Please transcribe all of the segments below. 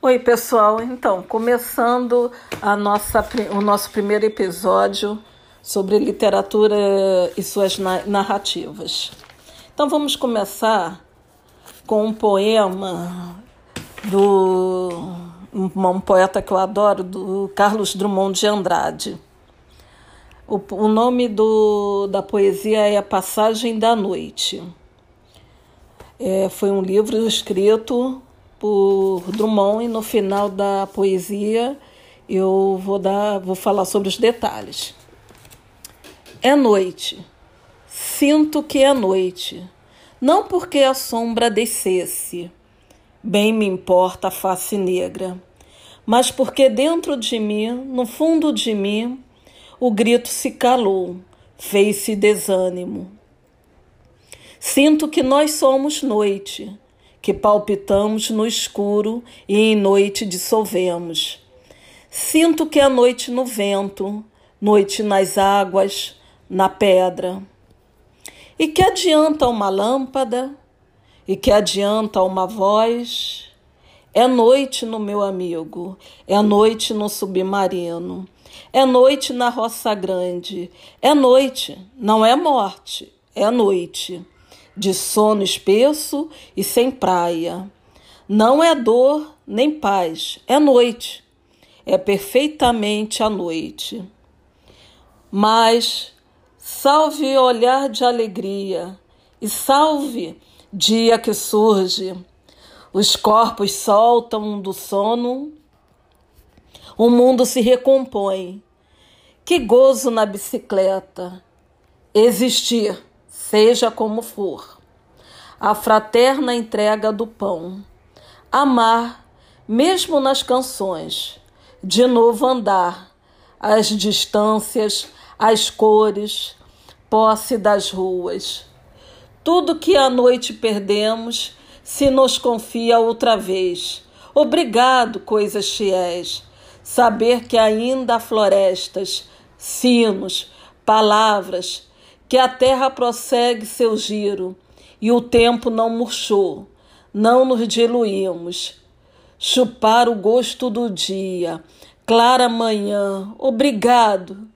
Oi, pessoal. Então, começando a nossa, o nosso primeiro episódio sobre literatura e suas narrativas. Então, vamos começar com um poema do um poeta que eu adoro, do Carlos Drummond de Andrade. O, o nome do, da poesia é A Passagem da Noite. É, foi um livro escrito por Drummond e no final da poesia eu vou dar, vou falar sobre os detalhes. É noite. Sinto que é noite. Não porque a sombra descesse, bem me importa a face negra, mas porque dentro de mim, no fundo de mim, o grito se calou, fez-se desânimo. Sinto que nós somos noite que palpitamos no escuro e em noite dissolvemos. Sinto que é noite no vento, noite nas águas, na pedra. E que adianta uma lâmpada? E que adianta uma voz? É noite no meu amigo, é noite no submarino, é noite na roça grande, é noite, não é morte, é noite de sono espesso e sem praia. Não é dor nem paz, é noite. É perfeitamente a noite. Mas salve olhar de alegria e salve dia que surge. Os corpos soltam do sono, o mundo se recompõe. Que gozo na bicicleta! Existir seja como for. A fraterna entrega do pão. Amar, mesmo nas canções. De novo andar, as distâncias, as cores, posse das ruas. Tudo que à noite perdemos se nos confia outra vez. Obrigado, coisas fiéis. Saber que ainda há florestas, sinos, palavras, que a terra prossegue seu giro e o tempo não murchou, não nos diluímos. Chupar o gosto do dia, clara manhã, obrigado.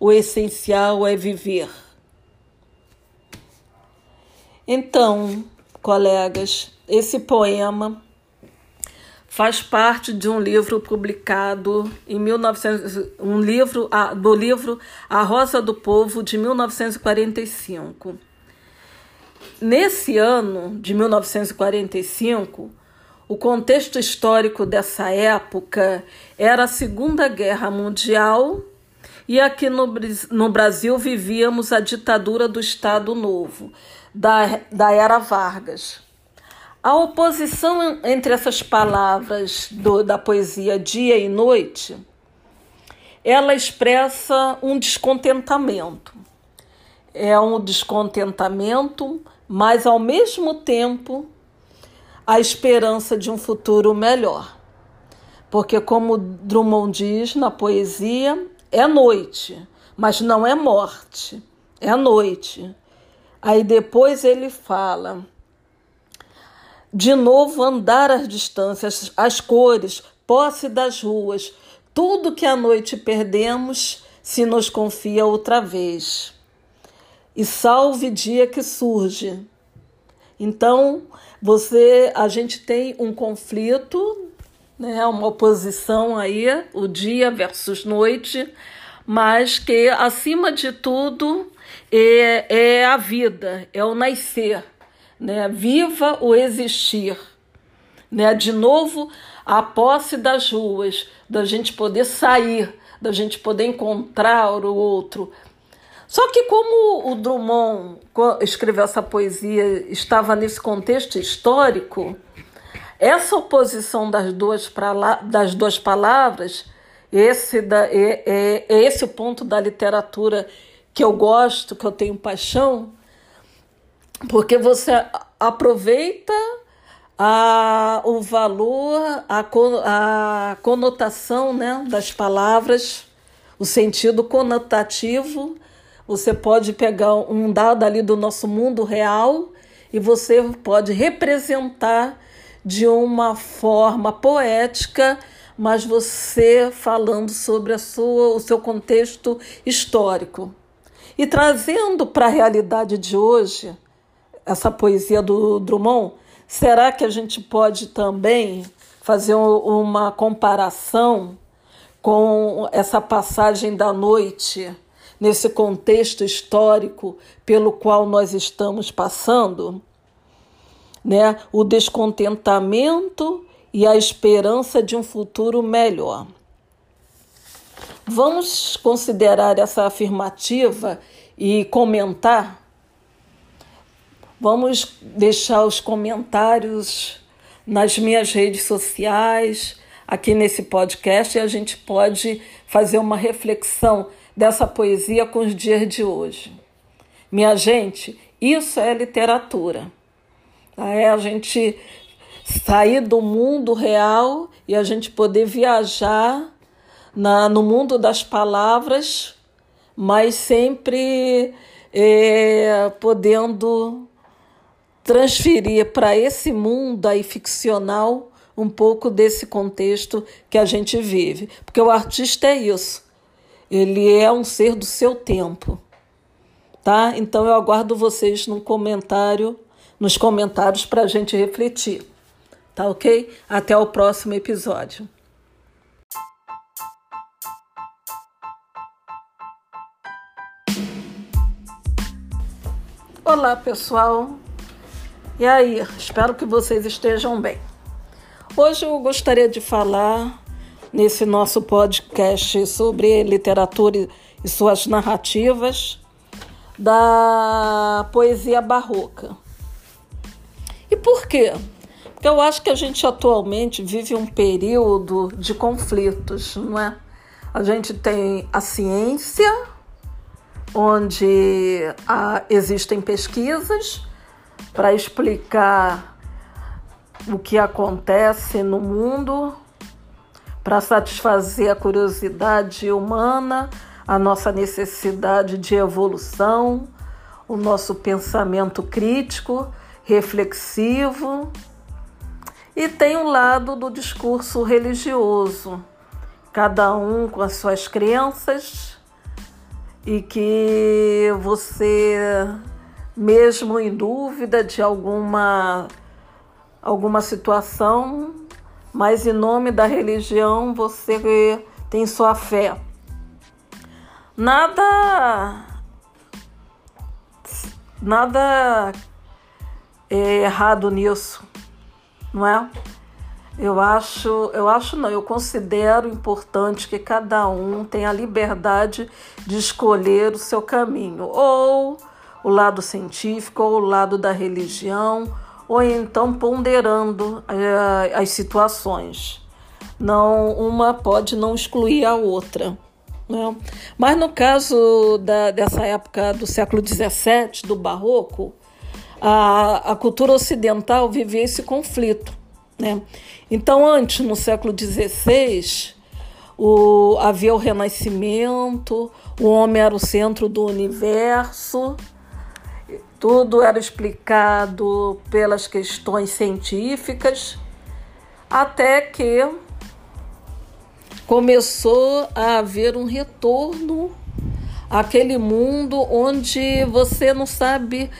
O essencial é viver. Então, colegas, esse poema faz parte de um livro publicado em 1900, um livro do livro A Rosa do Povo de 1945. Nesse ano de 1945, o contexto histórico dessa época era a Segunda Guerra Mundial e aqui no, no Brasil vivíamos a ditadura do Estado Novo, da, da Era Vargas. A oposição entre essas palavras do, da poesia dia e noite, ela expressa um descontentamento. É um descontentamento, mas ao mesmo tempo a esperança de um futuro melhor. Porque, como Drummond diz na poesia, é noite, mas não é morte, é noite. Aí depois ele fala de novo andar as distâncias, as cores, posse das ruas, tudo que à noite perdemos se nos confia outra vez. E salve dia que surge. Então, você, a gente tem um conflito, né, uma oposição aí, o dia versus noite, mas que acima de tudo é, é a vida, é o nascer né? Viva o existir, né? De novo, a posse das ruas, da gente poder sair, da gente poder encontrar o outro. Só que como o Drummond escreveu essa poesia estava nesse contexto histórico, essa oposição das duas, das duas palavras, esse da, é, é, é esse o ponto da literatura que eu gosto, que eu tenho paixão, porque você aproveita a, o valor, a, a conotação né, das palavras, o sentido conotativo. Você pode pegar um dado ali do nosso mundo real e você pode representar de uma forma poética, mas você falando sobre a sua, o seu contexto histórico. E trazendo para a realidade de hoje, essa poesia do Drummond, será que a gente pode também fazer uma comparação com essa passagem da noite, nesse contexto histórico pelo qual nós estamos passando? Né? O descontentamento e a esperança de um futuro melhor. Vamos considerar essa afirmativa e comentar? Vamos deixar os comentários nas minhas redes sociais, aqui nesse podcast, e a gente pode fazer uma reflexão dessa poesia com os dias de hoje. Minha gente, isso é literatura. É a gente sair do mundo real e a gente poder viajar na, no mundo das palavras, mas sempre é, podendo transferir para esse mundo aí ficcional um pouco desse contexto que a gente vive. Porque o artista é isso. Ele é um ser do seu tempo. Tá? Então eu aguardo vocês no comentário, nos comentários para a gente refletir. Tá ok? Até o próximo episódio. Olá, pessoal. E aí, espero que vocês estejam bem. Hoje eu gostaria de falar nesse nosso podcast sobre literatura e suas narrativas da poesia barroca. E por quê? Porque eu acho que a gente atualmente vive um período de conflitos, não é? A gente tem a ciência onde há, existem pesquisas para explicar o que acontece no mundo, para satisfazer a curiosidade humana, a nossa necessidade de evolução, o nosso pensamento crítico, reflexivo. E tem um lado do discurso religioso, cada um com as suas crenças e que você, mesmo em dúvida de alguma, alguma situação, mas em nome da religião você tem sua fé. Nada nada é errado nisso, não é? Eu acho, eu acho não, eu considero importante que cada um tenha a liberdade de escolher o seu caminho, ou o lado científico, ou o lado da religião, ou então ponderando eh, as situações. Não, uma pode não excluir a outra. Né? Mas no caso da, dessa época do século XVII, do Barroco, a, a cultura ocidental vivia esse conflito. Né? Então, antes, no século XVI, o, havia o Renascimento, o homem era o centro do universo, tudo era explicado pelas questões científicas, até que começou a haver um retorno àquele mundo onde você não sabe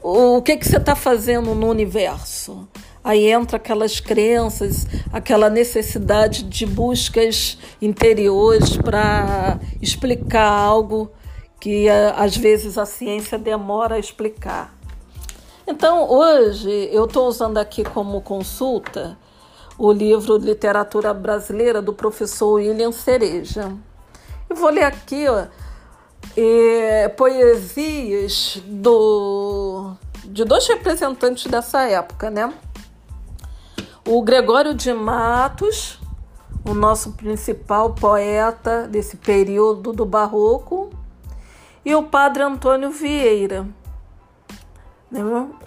o que, que você está fazendo no universo. Aí entra aquelas crenças, aquela necessidade de buscas interiores para explicar algo que eh, às vezes a ciência demora a explicar. Então, hoje eu estou usando aqui como consulta o livro Literatura Brasileira do professor William Cereja. E vou ler aqui ó, é, poesias do, de dois representantes dessa época, né? O Gregório de Matos, o nosso principal poeta desse período do Barroco, e o Padre Antônio Vieira.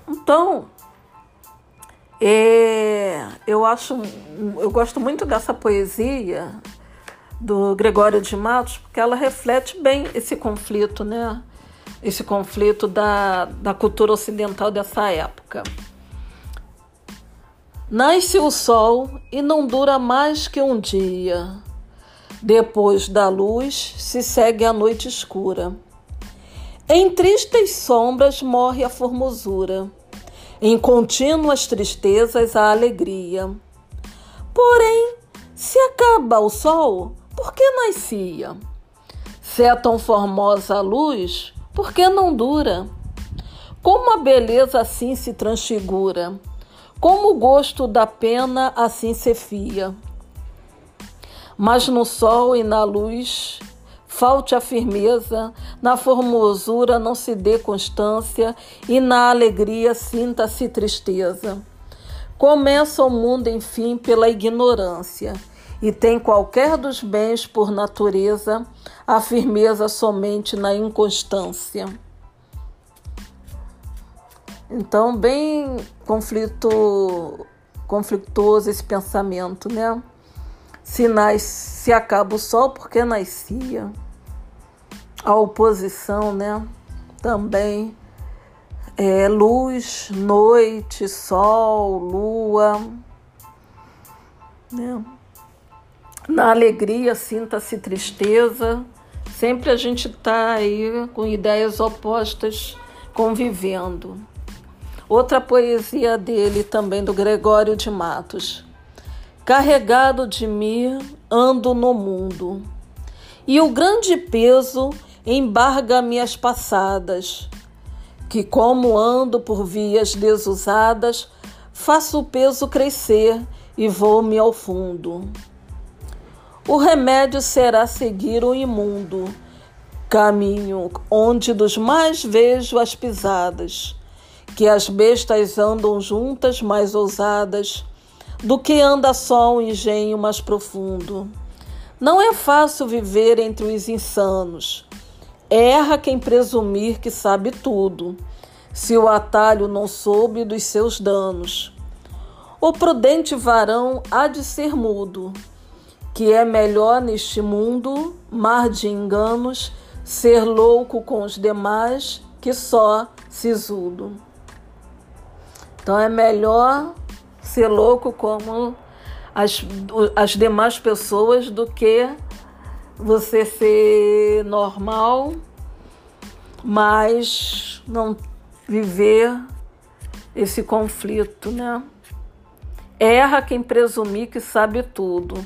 Então, é, eu acho, eu gosto muito dessa poesia do Gregório de Matos, porque ela reflete bem esse conflito, né? Esse conflito da, da cultura ocidental dessa época. Nasce o sol e não dura mais que um dia. Depois da luz se segue a noite escura. Em tristes sombras morre a formosura, em contínuas tristezas a alegria. Porém, se acaba o sol, por que nascia? Se é tão formosa a luz, por que não dura? Como a beleza assim se transfigura? Como o gosto da pena assim se fia. Mas no sol e na luz falte a firmeza, na formosura não se dê constância e na alegria sinta-se tristeza. Começa o mundo, enfim, pela ignorância e tem qualquer dos bens por natureza a firmeza somente na inconstância. Então, bem conflito, conflituoso esse pensamento, né? Se, nas, se acaba o sol, porque nascia? A oposição, né? Também é, luz, noite, sol, lua. Né? Na alegria, sinta-se tristeza. Sempre a gente está aí com ideias opostas convivendo. Outra poesia dele, também do Gregório de Matos. Carregado de mim, ando no mundo, e o grande peso embarga minhas passadas, que, como ando por vias desusadas, faço o peso crescer e vou-me ao fundo. O remédio será seguir o imundo, caminho onde dos mais vejo as pisadas que as bestas andam juntas mais ousadas do que anda só um engenho mais profundo. Não é fácil viver entre os insanos. Erra quem presumir que sabe tudo, se o atalho não soube dos seus danos. O prudente varão há de ser mudo, que é melhor neste mundo, mar de enganos, ser louco com os demais que só sisudo. Então é melhor ser louco como as, as demais pessoas do que você ser normal, mas não viver esse conflito, né? Erra quem presumir que sabe tudo.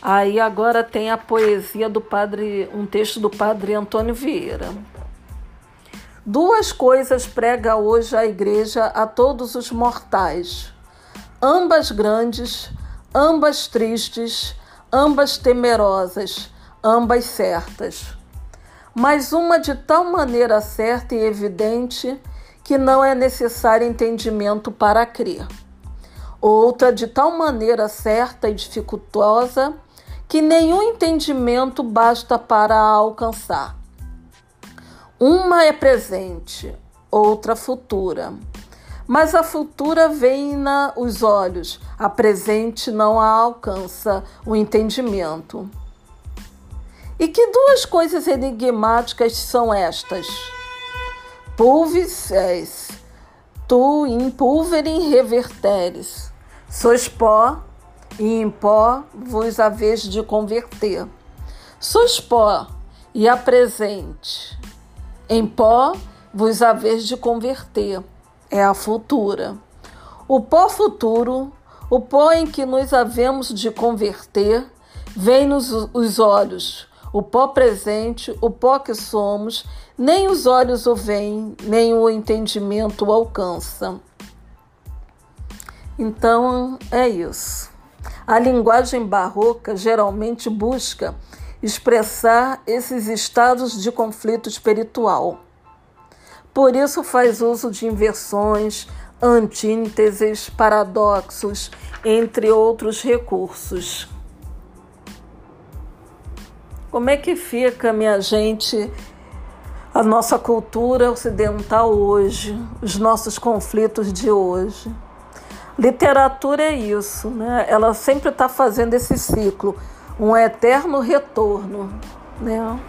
Aí agora tem a poesia do padre, um texto do padre Antônio Vieira. Duas coisas prega hoje a Igreja a todos os mortais, ambas grandes, ambas tristes, ambas temerosas, ambas certas. Mas uma de tal maneira certa e evidente que não é necessário entendimento para crer. Outra de tal maneira certa e dificultosa que nenhum entendimento basta para a alcançar. Uma é presente, outra futura. Mas a futura vem na os olhos, a presente não a alcança o entendimento. E que duas coisas enigmáticas são estas? Pulvis tu in pulverim reverteres, sois pó, e em pó vos haveis de converter. Sois pó, e a presente, em pó vos haveis de converter, é a futura. O pó futuro, o pó em que nos havemos de converter, vem-nos os olhos. O pó presente, o pó que somos, nem os olhos o veem, nem o entendimento o alcança. Então é isso. A linguagem barroca geralmente busca expressar esses estados de conflito espiritual. Por isso faz uso de inversões, antíteses, paradoxos, entre outros recursos. Como é que fica, minha gente, a nossa cultura ocidental hoje, os nossos conflitos de hoje? Literatura é isso, né? Ela sempre está fazendo esse ciclo um eterno retorno, né?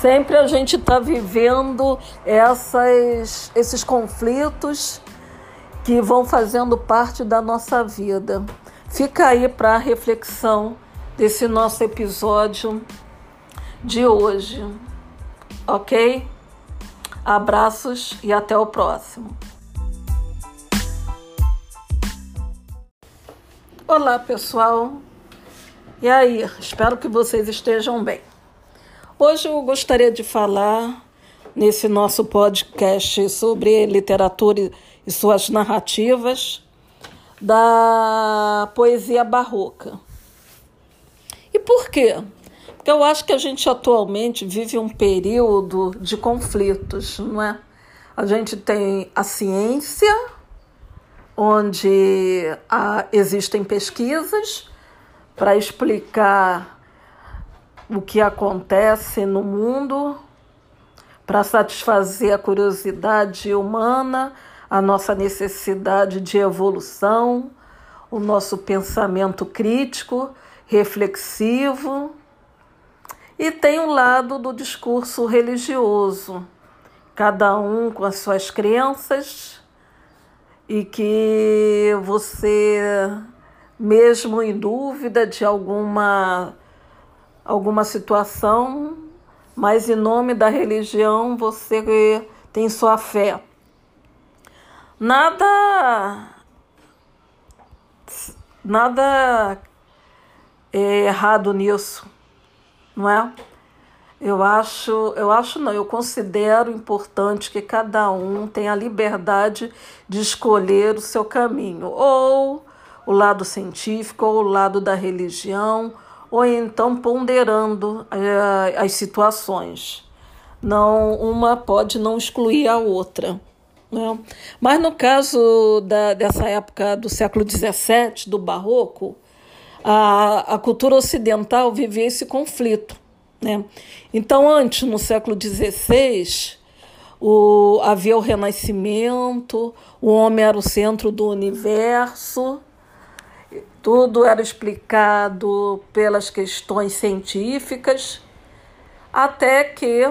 Sempre a gente está vivendo essas, esses conflitos que vão fazendo parte da nossa vida. Fica aí para a reflexão desse nosso episódio de hoje. Ok? Abraços e até o próximo. Olá, pessoal. E aí, espero que vocês estejam bem. Hoje eu gostaria de falar nesse nosso podcast sobre literatura e suas narrativas da poesia barroca. E por quê? Porque eu acho que a gente atualmente vive um período de conflitos, não é? A gente tem a ciência, onde há, existem pesquisas para explicar o que acontece no mundo, para satisfazer a curiosidade humana, a nossa necessidade de evolução, o nosso pensamento crítico, reflexivo. E tem um lado do discurso religioso, cada um com as suas crenças, e que você, mesmo em dúvida de alguma, alguma situação, mas em nome da religião você tem sua fé. Nada. Nada é errado nisso, não é? Eu acho, eu acho não, eu considero importante que cada um tenha a liberdade de escolher o seu caminho, ou o lado científico, ou o lado da religião, ou então ponderando eh, as situações. Não, uma pode não excluir a outra. Né? Mas no caso da, dessa época do século XVII, do Barroco, a, a cultura ocidental vivia esse conflito. Né? Então, antes, no século XVI, o, havia o Renascimento, o homem era o centro do universo, tudo era explicado pelas questões científicas, até que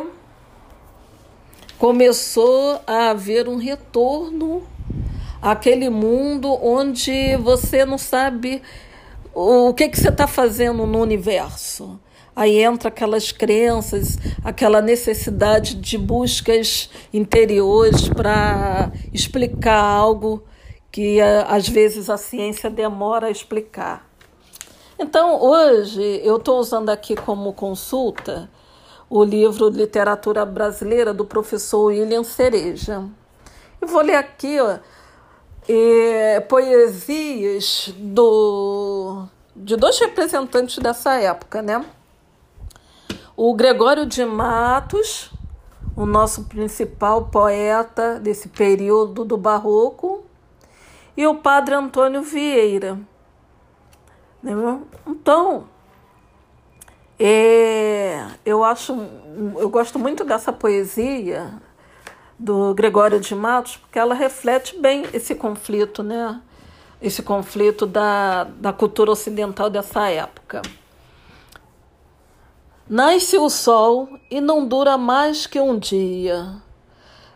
começou a haver um retorno àquele mundo onde você não sabe o que, que você está fazendo no universo. Aí entra aquelas crenças, aquela necessidade de buscas interiores para explicar algo que às vezes a ciência demora a explicar. Então, hoje, eu estou usando aqui como consulta o livro Literatura Brasileira do professor William Cereja. E vou ler aqui ó, é, poesias do, de dois representantes dessa época, né? O Gregório de Matos, o nosso principal poeta desse período do Barroco, e o Padre Antônio Vieira. Né? Então, é, eu acho, eu gosto muito dessa poesia do Gregório de Matos, porque ela reflete bem esse conflito, né? Esse conflito da, da cultura ocidental dessa época. Nasce o sol e não dura mais que um dia.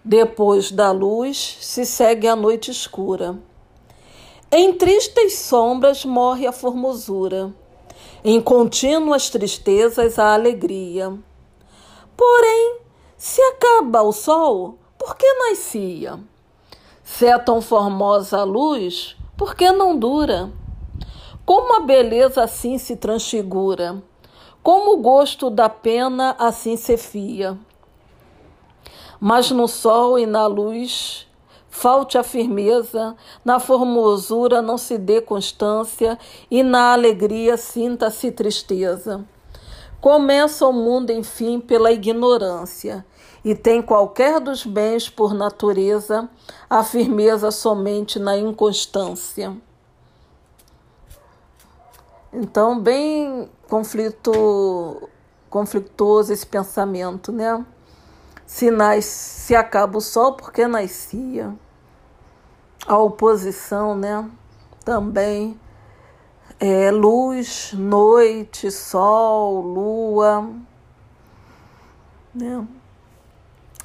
Depois da luz se segue a noite escura. Em tristes sombras morre a formosura em contínuas tristezas a alegria. Porém, se acaba o sol, por que nascia? Se é tão formosa a luz, por que não dura? Como a beleza assim se transfigura, como o gosto da pena assim se fia. Mas no sol e na luz falte a firmeza, na formosura não se dê constância e na alegria sinta-se tristeza. Começa o mundo, enfim, pela ignorância, e tem qualquer dos bens por natureza a firmeza somente na inconstância. Então, bem conflito, conflituoso esse pensamento, né? Se, nas, se acaba o sol, porque nascia? A oposição, né? Também. É, luz, noite, sol, lua. Né?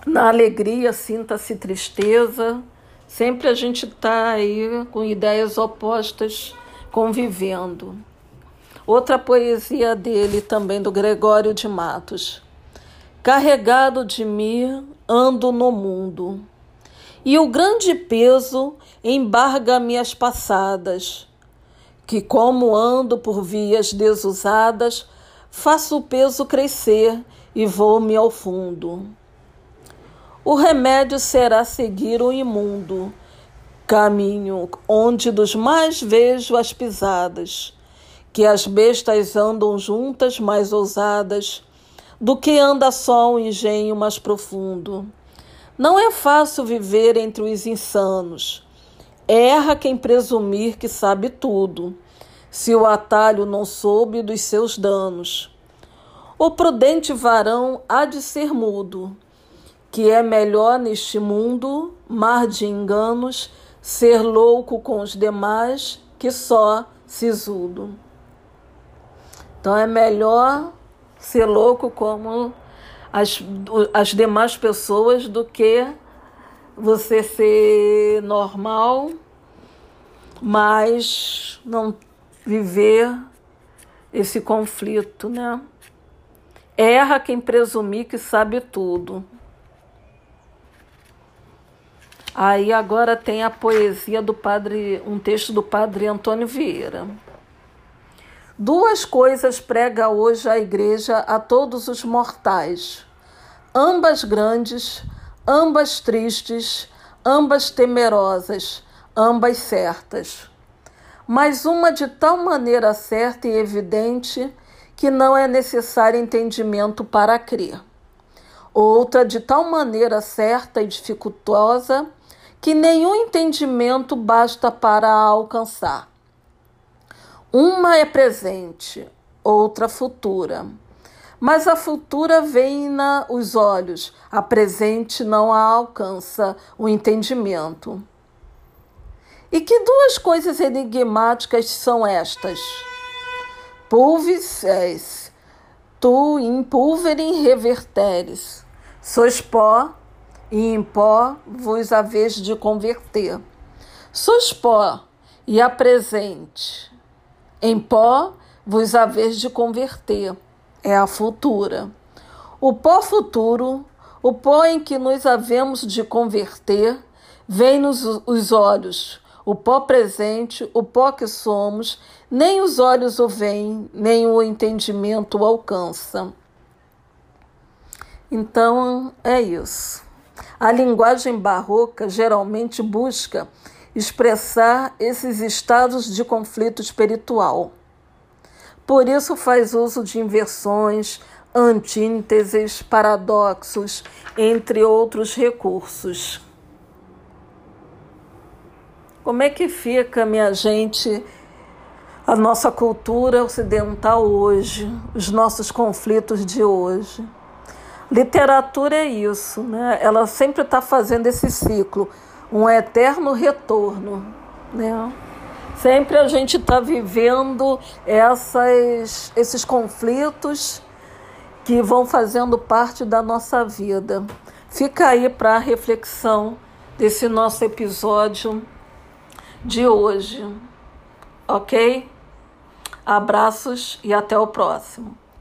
Na alegria, sinta-se tristeza. Sempre a gente está aí com ideias opostas convivendo. Outra poesia dele, também do Gregório de Matos. Carregado de mim, ando no mundo, e o grande peso embarga minhas passadas, que, como ando por vias desusadas, faço o peso crescer e vou-me ao fundo. O remédio será seguir o imundo, caminho onde dos mais vejo as pisadas, que as bestas andam juntas mais ousadas, do que anda só o engenho mais profundo. Não é fácil viver entre os insanos. Erra quem presumir que sabe tudo, se o atalho não soube dos seus danos. O prudente varão há de ser mudo que é melhor neste mundo, mar de enganos, ser louco com os demais que só sisudo. Então é melhor ser louco como as, as demais pessoas do que você ser normal, mas não viver esse conflito, né? Erra quem presumir que sabe tudo. Aí agora tem a poesia do padre, um texto do padre Antônio Vieira. Duas coisas prega hoje a igreja a todos os mortais, ambas grandes, ambas tristes, ambas temerosas, ambas certas. Mas uma de tal maneira certa e evidente que não é necessário entendimento para crer. Outra de tal maneira certa e dificultosa que nenhum entendimento basta para alcançar. Uma é presente, outra futura. Mas a futura vem nos olhos, a presente não a alcança o entendimento. E que duas coisas enigmáticas são estas? Pulvis tu in pulverim reverteres, sois pó e em pó vos haveis de converter. Sois pó e apresente. Em pó vos haveis de converter. É a futura. O pó futuro, o pó em que nos havemos de converter, vem-nos os olhos. O pó presente, o pó que somos, nem os olhos o veem, nem o entendimento o alcança. Então é isso. A linguagem barroca geralmente busca expressar esses estados de conflito espiritual. Por isso faz uso de inversões, antíteses, paradoxos, entre outros recursos. Como é que fica, minha gente, a nossa cultura ocidental hoje, os nossos conflitos de hoje? Literatura é isso, né? Ela sempre está fazendo esse ciclo, um eterno retorno, né? Sempre a gente está vivendo essas, esses conflitos que vão fazendo parte da nossa vida. Fica aí para a reflexão desse nosso episódio de hoje, ok? Abraços e até o próximo.